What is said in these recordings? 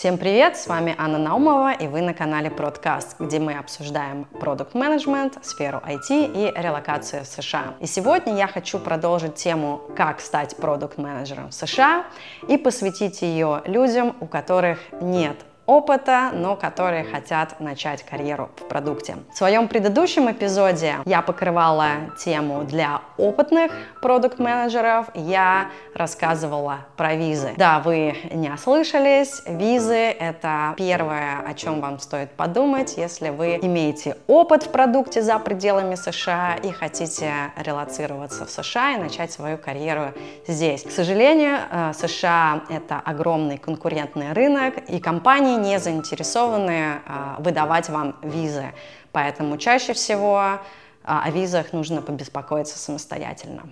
Всем привет, с вами Анна Наумова и вы на канале Продкаст, где мы обсуждаем продукт менеджмент сферу IT и релокацию в США. И сегодня я хочу продолжить тему «Как стать продукт-менеджером в США» и посвятить ее людям, у которых нет опыта, но которые хотят начать карьеру в продукте. В своем предыдущем эпизоде я покрывала тему для опытных продукт-менеджеров, я рассказывала про визы. Да, вы не ослышались, визы — это первое, о чем вам стоит подумать, если вы имеете опыт в продукте за пределами США и хотите релацироваться в США и начать свою карьеру здесь. К сожалению, э, США — это огромный конкурентный рынок, и компании не заинтересованы а, выдавать вам визы. Поэтому чаще всего а, о визах нужно побеспокоиться самостоятельно.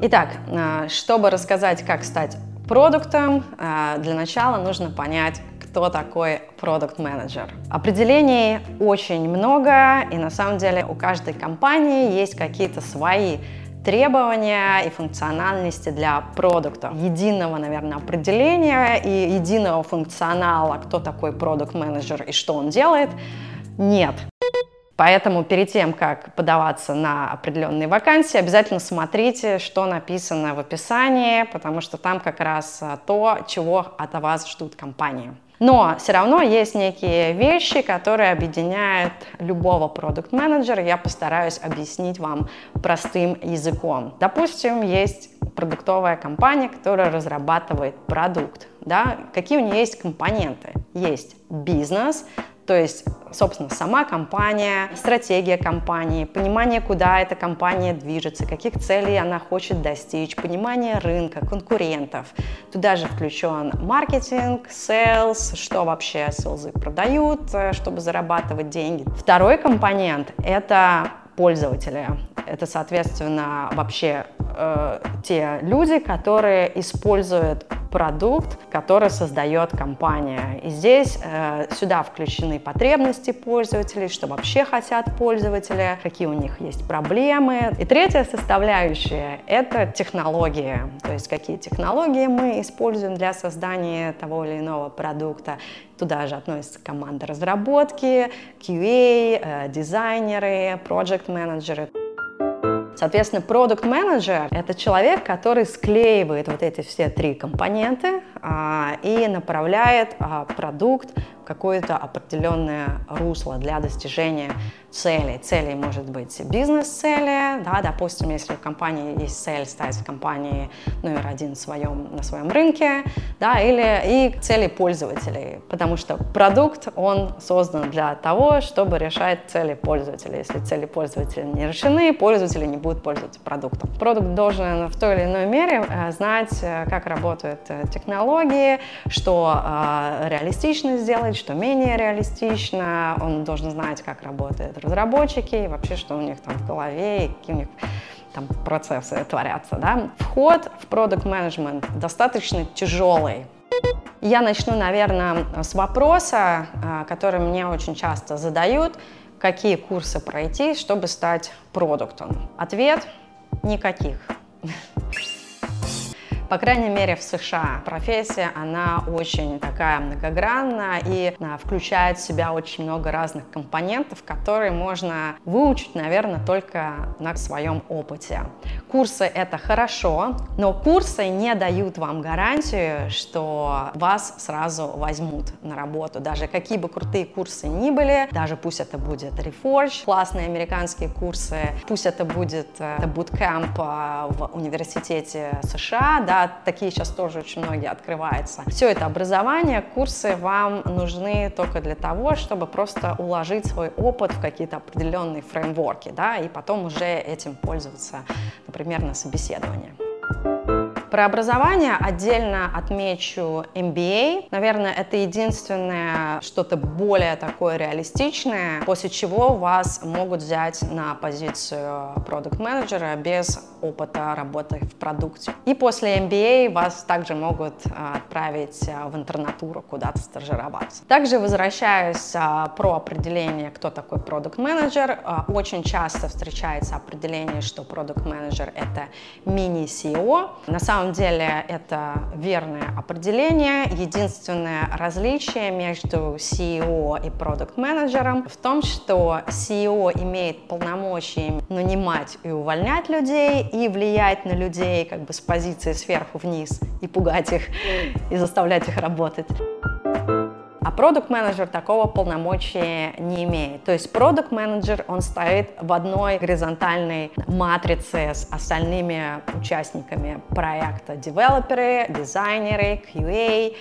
Итак, а, чтобы рассказать, как стать продуктом, для начала нужно понять, кто такой продукт-менеджер. Определений очень много, и на самом деле у каждой компании есть какие-то свои требования и функциональности для продукта. Единого, наверное, определения и единого функционала, кто такой продукт-менеджер и что он делает, нет. Поэтому перед тем, как подаваться на определенные вакансии, обязательно смотрите, что написано в описании, потому что там как раз то, чего от вас ждут компании. Но все равно есть некие вещи, которые объединяют любого продукт-менеджера. Я постараюсь объяснить вам простым языком. Допустим, есть продуктовая компания, которая разрабатывает продукт. Да? Какие у нее есть компоненты? Есть бизнес, то есть, собственно, сама компания, стратегия компании, понимание, куда эта компания движется, каких целей она хочет достичь, понимание рынка, конкурентов. Туда же включен маркетинг, sales, что вообще селзы продают, э, чтобы зарабатывать деньги. Второй компонент — это пользователи. Это, соответственно, вообще э, те люди, которые используют продукт, который создает компания. И здесь э, сюда включены потребности пользователей, что вообще хотят пользователи, какие у них есть проблемы. И третья составляющая — это технологии, то есть какие технологии мы используем для создания того или иного продукта. Туда же относятся команда разработки, QA, э, дизайнеры, проект-менеджеры. Соответственно, продукт-менеджер — это человек, который склеивает вот эти все три компоненты а, и направляет а, продукт какое-то определенное русло для достижения целей. Целей может быть бизнес-цели, да, допустим, если у компании есть цель стать компанией номер один в своем, на своем рынке, да, или и цели пользователей, потому что продукт, он создан для того, чтобы решать цели пользователя. Если цели пользователя не решены, пользователи не будут пользоваться продуктом. Продукт должен в той или иной мере э, знать, э, как работают э, технологии, что реалистично сделать, что менее реалистично, он должен знать, как работают разработчики, и вообще, что у них там в голове, и какие у них там процессы творятся. Да? Вход в продукт менеджмент достаточно тяжелый. Я начну, наверное, с вопроса, а, который мне очень часто задают, какие курсы пройти, чтобы стать продуктом. Ответ – никаких. По крайней мере, в США профессия, она очень такая многогранная и а, включает в себя очень много разных компонентов, которые можно выучить, наверное, только на своем опыте. Курсы — это хорошо, но курсы не дают вам гарантию, что вас сразу возьмут на работу. Даже какие бы крутые курсы ни были, даже пусть это будет Reforge, классные американские курсы, пусть это будет это bootcamp а, в университете США, да, такие сейчас тоже очень многие открываются. Все это образование, курсы вам нужны только для того, чтобы просто уложить свой опыт в какие-то определенные фреймворки, да, и потом уже этим пользоваться, например, на собеседовании. Про образование отдельно отмечу MBA. Наверное, это единственное что-то более такое реалистичное, после чего вас могут взять на позицию продукт-менеджера без опыта работы в продукте. И после MBA вас также могут а, отправить а, в интернатуру куда-то стажироваться. Также возвращаюсь а, про определение, кто такой продукт-менеджер. Очень часто встречается определение, что продукт-менеджер это мини-CEO. На самом самом деле это верное определение. Единственное различие между CEO и продукт-менеджером в том, что CEO имеет полномочия нанимать и увольнять людей и влиять на людей как бы с позиции сверху вниз и пугать их и заставлять их работать. А продукт менеджер такого полномочия не имеет. То есть продукт менеджер он стоит в одной горизонтальной матрице с остальными участниками проекта. Девелоперы, дизайнеры, QA,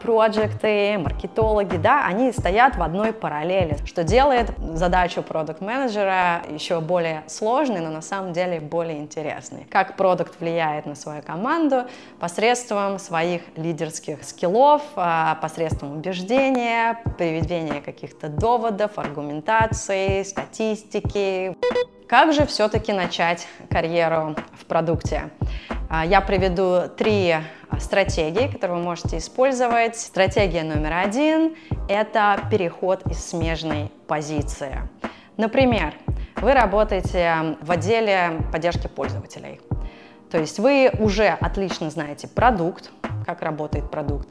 проекты, маркетологи, да, они стоят в одной параллели, что делает задачу продукт-менеджера еще более сложной, но на самом деле более интересной. Как продукт влияет на свою команду посредством своих лидерских скиллов, а, посредством убеждения, приведения каких-то доводов, аргументации, статистики. Как же все-таки начать карьеру в продукте? А, я приведу три стратегии, которые вы можете использовать. Стратегия номер один – это переход из смежной позиции. Например, вы работаете в отделе поддержки пользователей. То есть вы уже отлично знаете продукт, как работает продукт,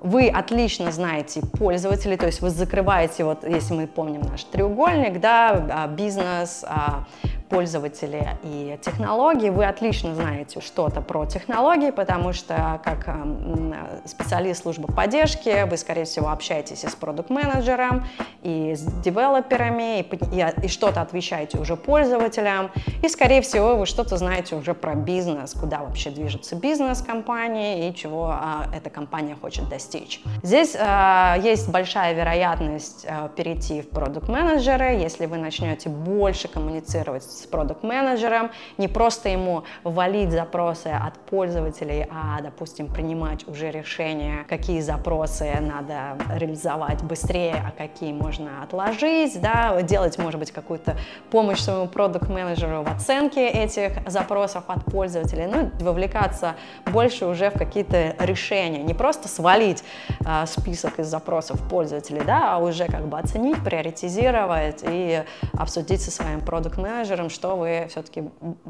вы отлично знаете пользователей, то есть вы закрываете, вот если мы помним наш треугольник, да, а, бизнес, а, пользователи и технологии, вы отлично знаете что-то про технологии, потому что как эм, специалист службы поддержки вы, скорее всего, общаетесь и с продукт-менеджером, и с девелоперами, и, и, и что-то отвечаете уже пользователям, и, скорее всего, вы что-то знаете уже про бизнес, куда вообще движется бизнес компании и чего а, эта компания хочет достичь. Здесь а, есть большая вероятность а, перейти в продукт-менеджеры, если вы начнете больше коммуницировать с продукт-менеджером, не просто ему валить запросы от пользователей, а, допустим, принимать уже решения, какие запросы надо реализовать быстрее, а какие можно отложить, да, делать, может быть, какую-то помощь своему продукт-менеджеру в оценке этих запросов от пользователей, ну, вовлекаться больше уже в какие-то решения, не просто свалить э, список из запросов пользователей, да, а уже как бы оценить, приоритизировать и обсудить со своим продукт-менеджером, что вы все-таки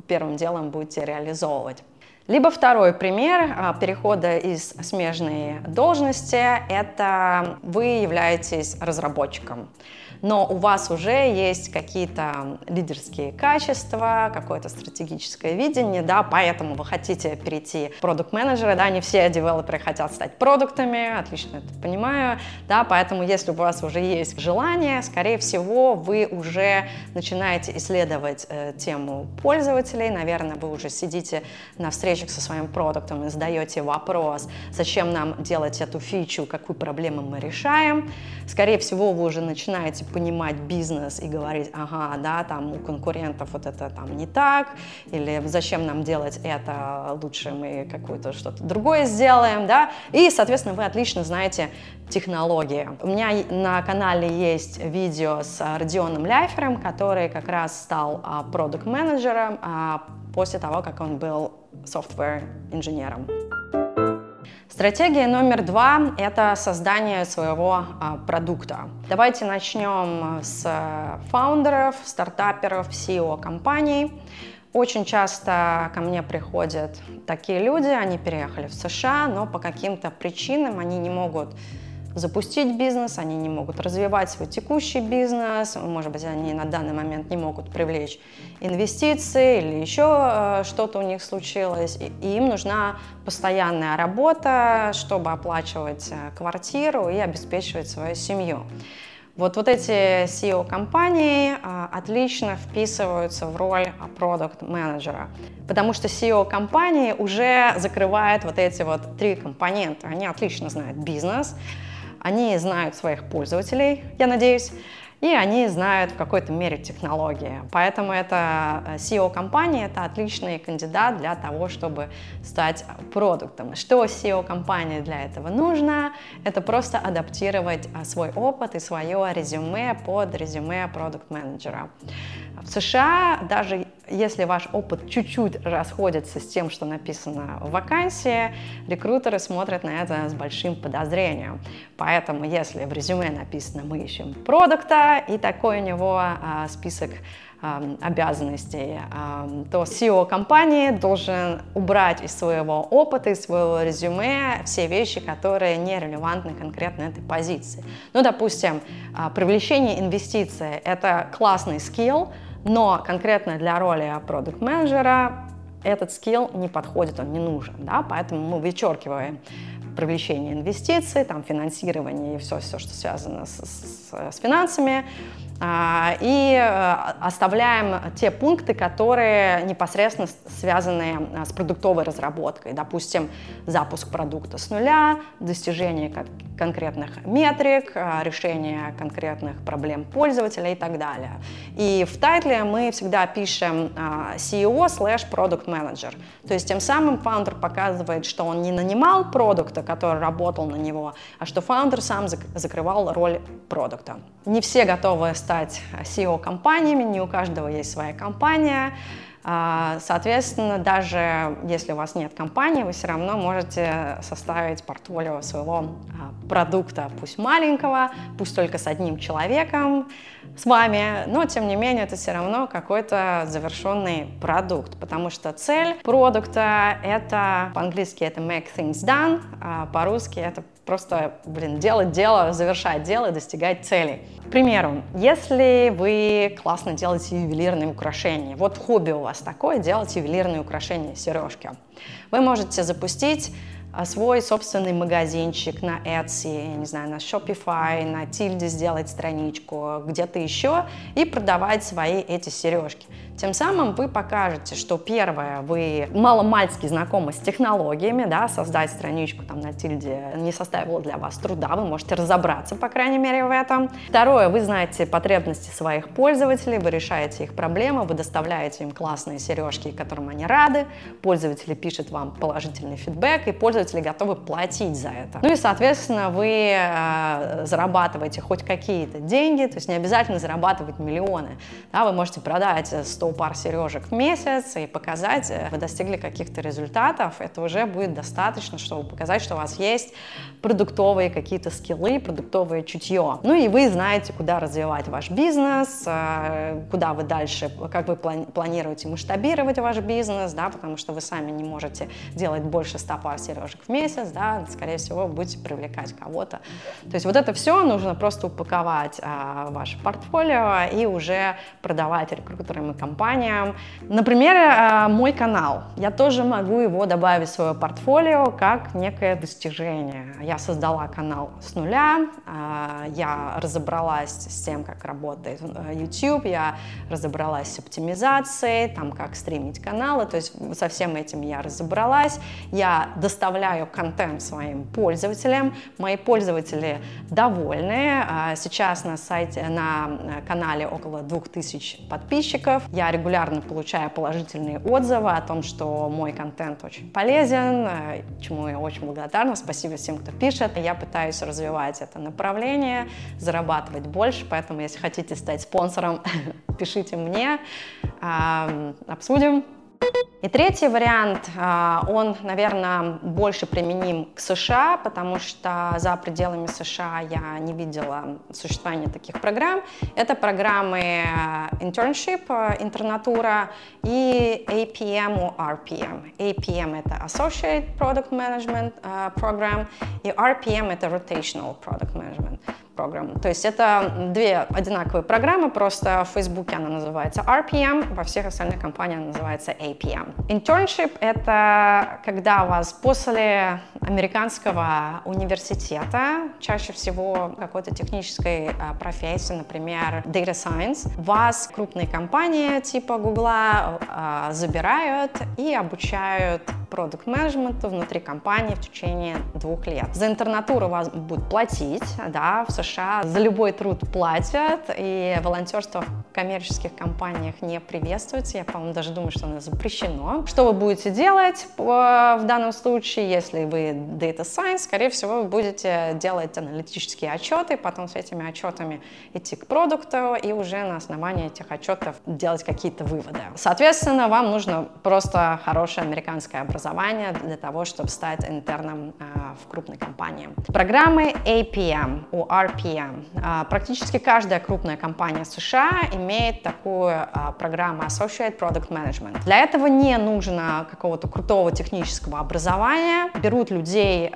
первым делом будете реализовывать. Либо второй пример а, перехода из смежной должности – это вы являетесь разработчиком но у вас уже есть какие-то лидерские качества, какое-то стратегическое видение, да, поэтому вы хотите перейти в продукт-менеджера, да, не все девелоперы хотят стать продуктами, отлично это понимаю, да, поэтому если у вас уже есть желание, скорее всего, вы уже начинаете исследовать э, тему пользователей, наверное, вы уже сидите на встречах со своим продуктом и задаете вопрос, зачем нам делать эту фичу, какую проблему мы решаем, скорее всего, вы уже начинаете понимать бизнес и говорить, ага, да, там у конкурентов вот это там не так, или зачем нам делать это, лучше мы какое-то что-то другое сделаем, да, и, соответственно, вы отлично знаете технологии. У меня на канале есть видео с Родионом Ляйфером, который как раз стал а, продукт-менеджером а, после того, как он был software-инженером. Стратегия номер два – это создание своего а, продукта. Давайте начнем с фаундеров, стартаперов, CEO компаний. Очень часто ко мне приходят такие люди, они переехали в США, но по каким-то причинам они не могут запустить бизнес, они не могут развивать свой текущий бизнес, может быть, они на данный момент не могут привлечь инвестиции или еще э, что-то у них случилось, и им нужна постоянная работа, чтобы оплачивать э, квартиру и обеспечивать свою семью. Вот, вот эти CEO-компании а, отлично вписываются в роль продукт-менеджера, потому что CEO-компании уже закрывают вот эти вот три компонента. Они отлично знают бизнес, они знают своих пользователей, я надеюсь, и они знают в какой-то мере технологии. Поэтому это э, SEO компании это отличный кандидат для того, чтобы стать продуктом. Что SEO компании для этого нужно? Это просто адаптировать э, свой опыт и свое резюме под резюме продукт-менеджера. В США даже если ваш опыт чуть-чуть расходится с тем, что написано в вакансии, рекрутеры смотрят на это с большим подозрением. Поэтому, если в резюме написано «мы ищем продукта», и такой у него а, список обязанностей, то CEO компании должен убрать из своего опыта, из своего резюме все вещи, которые не релевантны конкретно этой позиции. Ну, допустим, привлечение инвестиций – это классный скилл, но конкретно для роли продукт-менеджера этот скилл не подходит, он не нужен, да, поэтому мы вычеркиваем привлечение инвестиций, там, финансирование и все, все что связано с, с, с финансами, а, и э, оставляем те пункты, которые непосредственно связаны э, с продуктовой разработкой. Допустим, запуск продукта с нуля, достижение конкретных метрик, э, решение конкретных проблем пользователя и так далее. И в тайтле мы всегда пишем CEO slash product manager. То есть тем самым фаундер показывает, что он не нанимал продукта, который работал на него, а что фаундер сам закрывал роль продукта. Не все готовы стать SEO-компаниями, не у каждого есть своя компания. А, соответственно, даже если у вас нет компании, вы все равно можете составить портфолио своего а, продукта, пусть маленького, пусть только с одним человеком, с вами, но тем не менее это все равно какой-то завершенный продукт, потому что цель продукта это, по-английски это make things done, а по-русски это просто, блин, делать дело, завершать дело, достигать целей. К примеру, если вы классно делаете ювелирные украшения, вот хобби у вас такое, делать ювелирные украшения, сережки, вы можете запустить а, свой собственный магазинчик на Etsy, не знаю, на Shopify, на Tilde сделать страничку, где-то еще и продавать свои эти сережки. Тем самым вы покажете, что первое, вы маломальски знакомы с технологиями, да, создать страничку там на Тильде не составило для вас труда, вы можете разобраться, по крайней мере, в этом. Второе, вы знаете потребности своих пользователей, вы решаете их проблемы, вы доставляете им классные сережки, которым они рады, пользователи пишут вам положительный фидбэк, и пользователи готовы платить за это. Ну и, соответственно, вы э, зарабатываете хоть какие-то деньги, то есть не обязательно зарабатывать миллионы. Да, вы можете продать 100 100 пар сережек в месяц и показать, э, вы достигли каких-то результатов, это уже будет достаточно, чтобы показать, что у вас есть продуктовые какие-то скиллы, продуктовое чутье. Ну и вы знаете, куда развивать ваш бизнес, э, куда вы дальше, как вы планируете масштабировать ваш бизнес, да, потому что вы сами не можете делать больше 100 пар сережек в месяц, да, скорее всего, будете привлекать кого-то. То есть вот это все нужно просто упаковать а, ваше портфолио и уже продавать рекрутерам и компаниям компаниям. Например, э, мой канал. Я тоже могу его добавить в свое портфолио как некое достижение. Я создала канал с нуля, э, я разобралась с тем, как работает э, YouTube, я разобралась с оптимизацией, там, как стримить каналы, то есть со всем этим я разобралась. Я доставляю контент своим пользователям, мои пользователи довольны. Сейчас на сайте, на канале около 2000 подписчиков. Я регулярно получаю положительные отзывы о том, что мой контент очень полезен, э, чему я очень благодарна. Спасибо всем, кто пишет. Я пытаюсь развивать это направление, зарабатывать больше, поэтому если хотите стать спонсором, пишите мне, обсудим. И третий вариант, а, он, наверное, больше применим к США, потому что за пределами США я не видела существования таких программ. Это программы а, internship, а, интернатура и APM у RPM. APM — это Associate Product Management Program, и RPM — это Rotational Product Management программ. То есть это две одинаковые программы, просто в Фейсбуке она называется RPM, во всех остальных компаниях она называется APM. Internship — это когда вас после американского университета, чаще всего какой-то технической а, профессии, например, Data Science, вас крупные компании типа Google а, забирают и обучают продукт менеджменту внутри компании в течение двух лет. За интернатуру вас будут платить, да, в США за любой труд платят, и волонтерство в коммерческих компаниях не приветствуется, я, по-моему, даже думаю, что оно запрещено. Что вы будете делать в данном случае, если вы Data Science, скорее всего, вы будете делать аналитические отчеты, потом с этими отчетами идти к продукту и уже на основании этих отчетов делать какие-то выводы. Соответственно, вам нужно просто хорошее американское образование образования для того, чтобы стать интерном а, в крупной компании. Программы APM, у RPM. А, практически каждая крупная компания США имеет такую а, программу Associate Product Management. Для этого не нужно какого-то крутого технического образования. Берут людей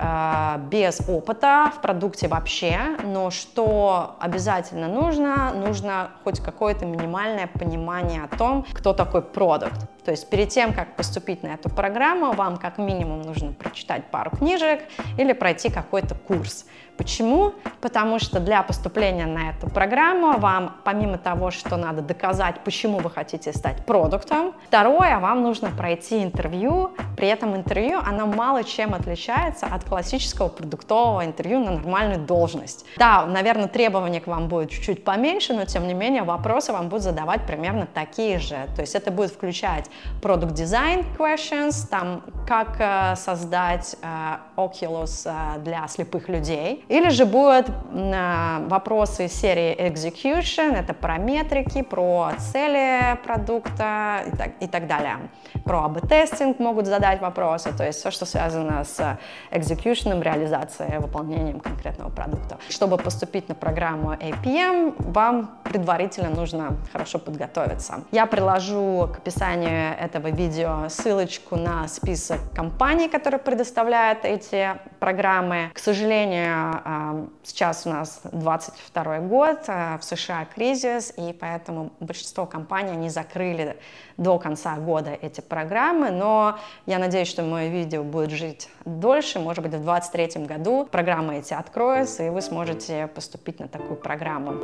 без опыта в продукте вообще, но что обязательно нужно? Нужно хоть какое-то минимальное понимание о том, кто такой продукт. То есть перед тем, как поступить на эту программу, вам как минимум нужно прочитать пару книжек или пройти какой-то курс. Почему? Потому что для поступления на эту программу вам, помимо того, что надо доказать, почему вы хотите стать продуктом, второе, вам нужно пройти интервью. При этом интервью, оно мало чем отличается от классического продуктового интервью на нормальную должность. Да, наверное, требования к вам будут чуть-чуть поменьше, но тем не менее вопросы вам будут задавать примерно такие же. То есть это будет включать product design questions, там как э, создать э, Oculus э, для слепых людей, или же будут э, вопросы серии execution, это про метрики, про цели продукта и так, и так далее. Про АБ-тестинг могут задать вопросы, то есть все, что связано с execution, реализацией, выполнением конкретного продукта. Чтобы поступить на программу APM, вам предварительно нужно хорошо подготовиться. Я приложу к описанию этого видео ссылочку на список компаний, которые предоставляют эти программы. К сожалению, а, сейчас у нас 22 год, а, в США кризис, и поэтому большинство компаний не закрыли до конца года эти программы, но я надеюсь, что мое видео будет жить дольше, может быть, в 2023 году программы эти откроются, и вы сможете поступить на такую программу.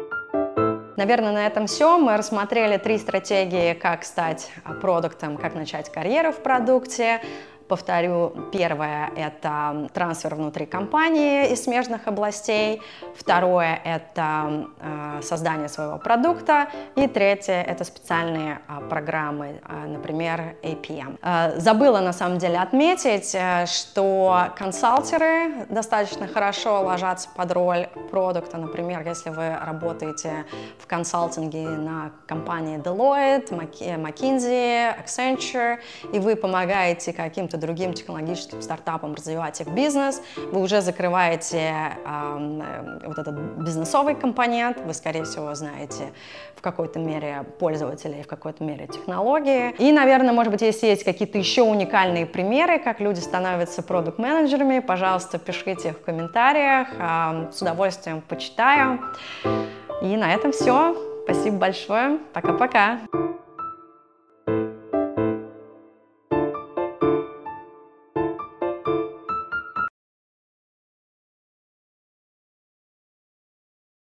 Наверное, на этом все. Мы рассмотрели три стратегии, как стать продуктом, как начать карьеру в продукте. Повторю, первое – это трансфер внутри компании из смежных областей. Второе – это э, создание своего продукта. И третье – это специальные э, программы, э, например, APM. Э, забыла, на самом деле, отметить, э, что консалтеры достаточно хорошо ложатся под роль продукта. Например, если вы работаете в консалтинге на компании Deloitte, McKinsey, Accenture, и вы помогаете каким-то другим технологическим стартапам развивать их бизнес, вы уже закрываете э, вот этот бизнесовый компонент, вы, скорее всего, знаете в какой-то мере пользователей, в какой-то мере технологии. И, наверное, может быть, если есть какие-то еще уникальные примеры, как люди становятся продукт-менеджерами, пожалуйста, пишите их в комментариях, э, с удовольствием почитаю. И на этом все. Спасибо большое. Пока-пока.